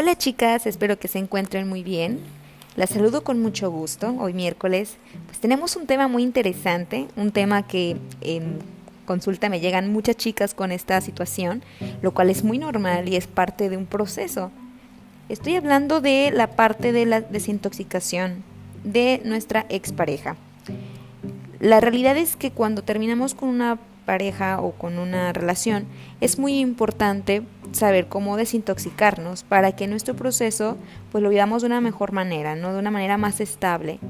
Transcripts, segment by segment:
Hola chicas, espero que se encuentren muy bien. Las saludo con mucho gusto. Hoy miércoles pues tenemos un tema muy interesante, un tema que en consulta me llegan muchas chicas con esta situación, lo cual es muy normal y es parte de un proceso. Estoy hablando de la parte de la desintoxicación de nuestra expareja. La realidad es que cuando terminamos con una pareja o con una relación, es muy importante saber cómo desintoxicarnos para que nuestro proceso pues lo vivamos de una mejor manera, no de una manera más estable.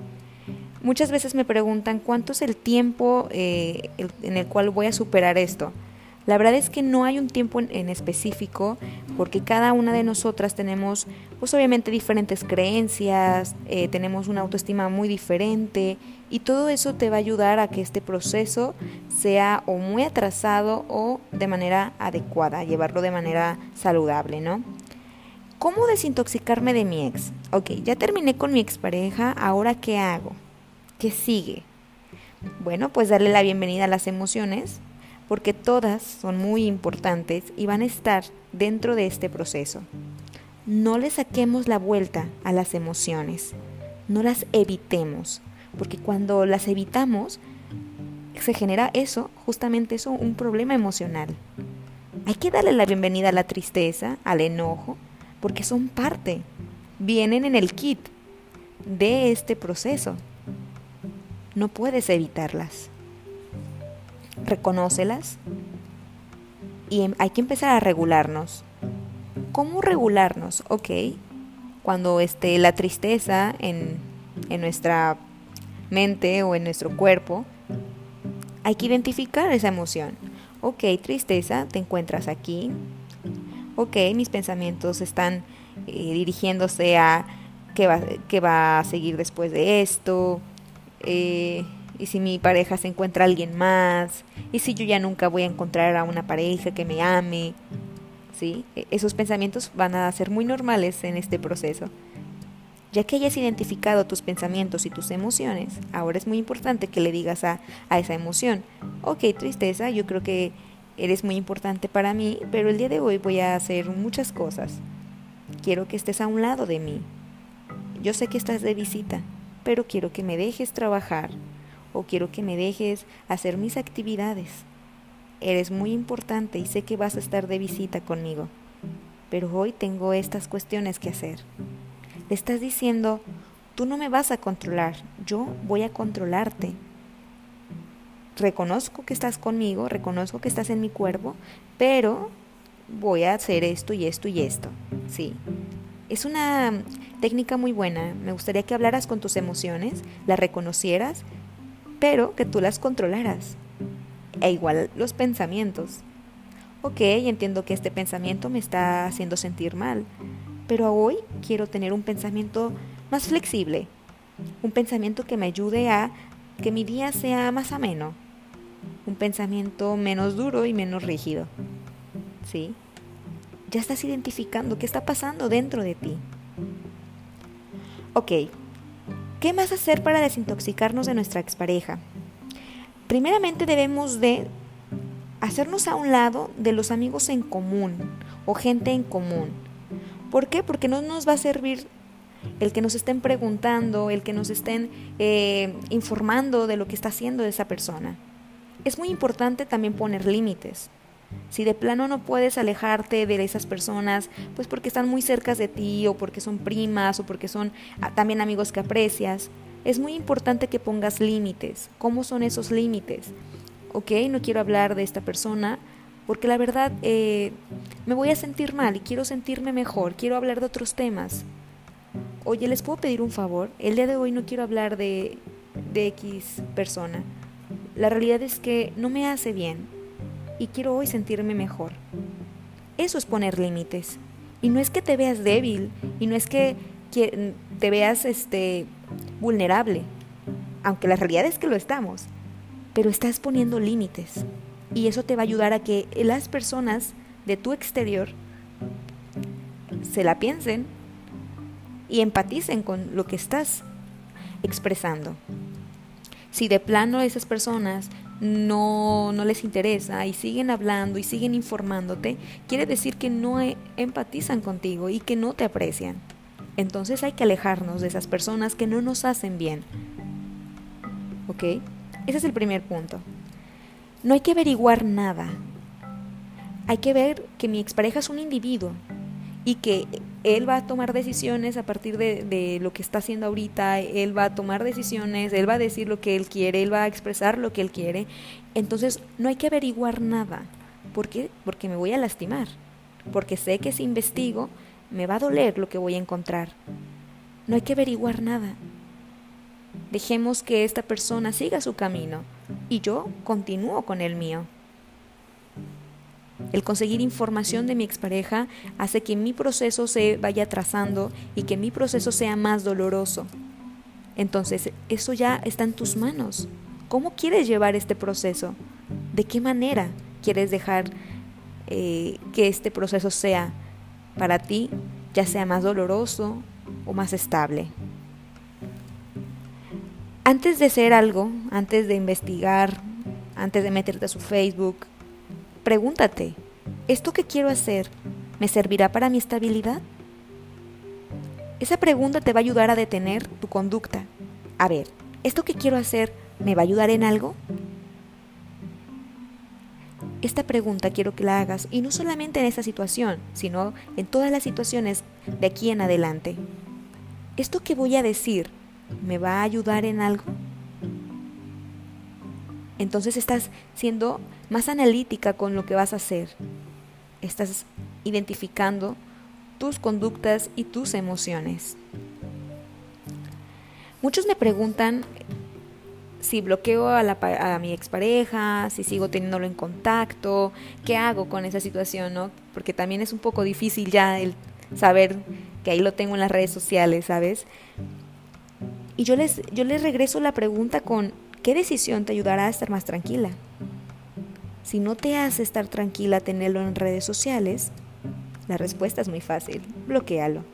Muchas veces me preguntan cuánto es el tiempo eh, en el cual voy a superar esto. La verdad es que no hay un tiempo en, específico porque cada una de nosotras tenemos pues obviamente diferentes creencias, eh, tenemos una autoestima muy diferente y todo eso te va a ayudar a que este proceso sea o muy atrasado o de manera adecuada, llevarlo de manera saludable, ¿no? ¿Cómo desintoxicarme de mi ex? Ok, ya terminé con mi expareja, ahora ¿qué hago? ¿Qué sigue? Bueno, pues darle la bienvenida a las emociones, porque todas son muy importantes y van a estar dentro de este proceso. No le saquemos la vuelta a las emociones, no las evitemos, porque cuando las evitamos se genera eso, justamente eso, un problema emocional. Hay que darle la bienvenida a la tristeza, al enojo, porque son parte, vienen en el kit de este proceso. No puedes evitarlas reconócelas y em, hay que empezar a regularnos. ¿Cómo regularnos? Ok, cuando esté la tristeza en, en nuestra mente o en nuestro cuerpo, hay que identificar esa emoción. Ok, tristeza, te encuentras aquí. Ok, mis pensamientos están eh, dirigiéndose a qué va, qué va a seguir después de esto. Eh, y si mi pareja se encuentra alguien más, y si yo ya nunca voy a encontrar a una pareja que me ame, ¿sí? E-, esos pensamientos van a ser muy normales en este proceso. Ya que hayas identificado tus pensamientos y tus emociones, ahora es muy importante que le digas a, a esa emoción, ok, tristeza, yo creo que eres muy importante para mí, pero el día de hoy voy a hacer muchas cosas. Quiero que estés a un lado de mí. Yo sé que estás de visita, pero quiero que me dejes trabajar o quiero que me dejes hacer mis actividades. Eres muy importante y sé que vas a estar de visita conmigo, pero hoy tengo estas cuestiones que hacer. Le estás diciendo, tú no me vas a controlar, yo voy a controlarte. Reconozco que estás conmigo, reconozco que estás en mi cuerpo, pero voy a hacer esto y esto y esto. Sí. Es una técnica muy buena. Me gustaría que hablaras con tus emociones, las reconocieras pero que tú las controlaras. E igual los pensamientos. Ok, entiendo que este pensamiento me está haciendo sentir mal, pero hoy quiero tener un pensamiento más flexible, un pensamiento que me ayude a que mi día sea más ameno, un pensamiento menos duro y menos rígido. ¿Sí? Ya estás identificando qué está pasando dentro de ti. Ok, ¿Qué más hacer para desintoxicarnos de nuestra expareja? Primeramente debemos de hacernos a un lado de los amigos en común o gente en común. ¿Por qué? Porque no nos va a servir el que nos estén preguntando, el que nos estén eh, informando de lo que está haciendo esa persona. Es muy importante también poner límites. Si de plano no puedes alejarte de esas personas, pues porque están muy cerca de ti o porque son primas o porque son ah, también amigos que aprecias, es muy importante que pongas límites. ¿Cómo son esos límites? Ok, no quiero hablar de esta persona porque la verdad eh, me voy a sentir mal y quiero sentirme mejor, quiero hablar de otros temas. Oye, ¿les puedo pedir un favor? El día de hoy no quiero hablar de, de X persona. La realidad es que no me hace bien y quiero hoy sentirme mejor. Eso es poner límites. Y no es que te veas débil y no es que, te veas este vulnerable, aunque la realidad es que lo estamos, pero estás poniendo límites y eso te va a ayudar a que las personas de tu exterior se la piensen y empaticen con lo que estás expresando. Si de plano esas personas no, no les interesa y siguen hablando y siguen informándote, quiere decir que no e, empatizan contigo y que no te aprecian. Entonces hay que alejarnos de esas personas que no nos hacen bien. ¿Ok? Ese es el primer punto. No hay que averiguar nada. Hay que ver que mi expareja es un individuo y que él va a tomar decisiones a partir de, lo que está haciendo ahorita, él va a tomar decisiones, él va a decir lo que él quiere, él va a expresar lo que él quiere. Entonces no hay que averiguar nada. ¿Por qué? Porque me voy a lastimar. Porque sé que si investigo me va a doler lo que voy a encontrar. No hay que averiguar nada. Dejemos que esta persona siga su camino y yo continúo con el mío. El conseguir información de mi expareja hace que mi proceso se vaya trazando y que mi proceso sea más doloroso. Entonces, eso ya está en tus manos. ¿Cómo quieres llevar este proceso? ¿De qué manera quieres dejar eh, que este proceso sea para ti, ya sea más doloroso o más estable? Antes de hacer algo, antes de investigar, antes de meterte a su Facebook, Pregúntate, ¿esto que quiero hacer me servirá para mi estabilidad? Esa pregunta te va a ayudar a detener tu conducta. A ver, ¿esto que quiero hacer me va a ayudar en algo? Esta pregunta quiero que la hagas y no solamente en esta situación, sino en todas las situaciones de aquí en adelante. ¿Esto que voy a decir me va a ayudar en algo? Entonces estás siendo más analítica con lo que vas a hacer. Estás identificando tus conductas y tus emociones. Muchos me preguntan si bloqueo a, la, a, mi expareja, si sigo teniéndolo en contacto, qué hago con esa situación, ¿no? Porque también es un poco difícil ya el saber que ahí lo tengo en las redes sociales, ¿sabes? Y yo les, yo les regreso la pregunta con, ¿Qué decisión te ayudará a estar más tranquila? Si no te hace estar tranquila tenerlo en redes sociales, la respuesta es muy fácil, bloquealo.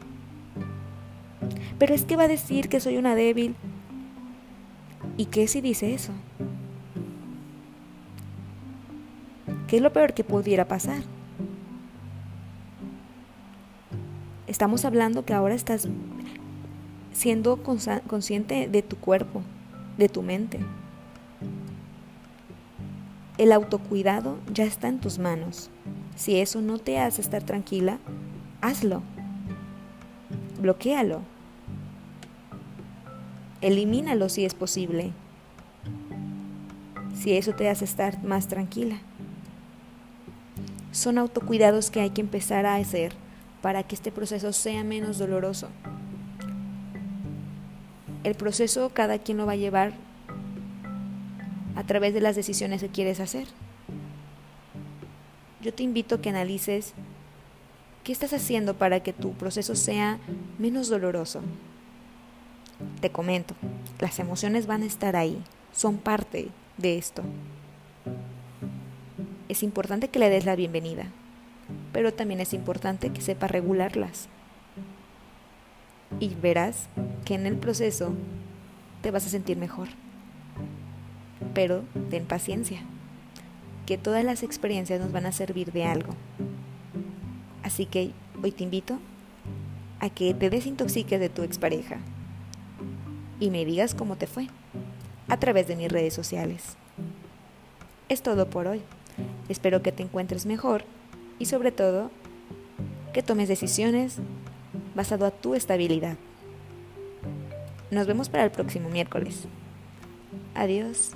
Pero es que va a decir que soy una débil. ¿Y qué si dice eso? ¿Qué es lo peor que pudiera pasar? Estamos hablando que ahora estás siendo consciente de tu cuerpo, de tu mente. El autocuidado ya está en tus manos. Si eso no te hace estar tranquila, hazlo. Bloquéalo. Elimínalo si es posible. Si eso te hace estar más tranquila. Son autocuidados que hay que empezar a hacer para que este proceso sea menos doloroso. El proceso cada quien lo va a llevar a través de las decisiones que quieres hacer. Yo te invito a que analices qué estás haciendo para que tu proceso sea menos doloroso. Te comento, las emociones van a estar ahí, son parte de esto. Es importante que le des la bienvenida, pero también es importante que sepa regularlas y verás que en el proceso te vas a sentir mejor. Pero ten paciencia, que todas las experiencias nos van a servir de algo. Así que hoy te invito a que te desintoxiques de tu expareja y me digas cómo te fue a través de mis redes sociales. Es todo por hoy. Espero que te encuentres mejor y sobre todo que tomes decisiones basado a tu estabilidad. Nos vemos para el próximo miércoles. Adiós.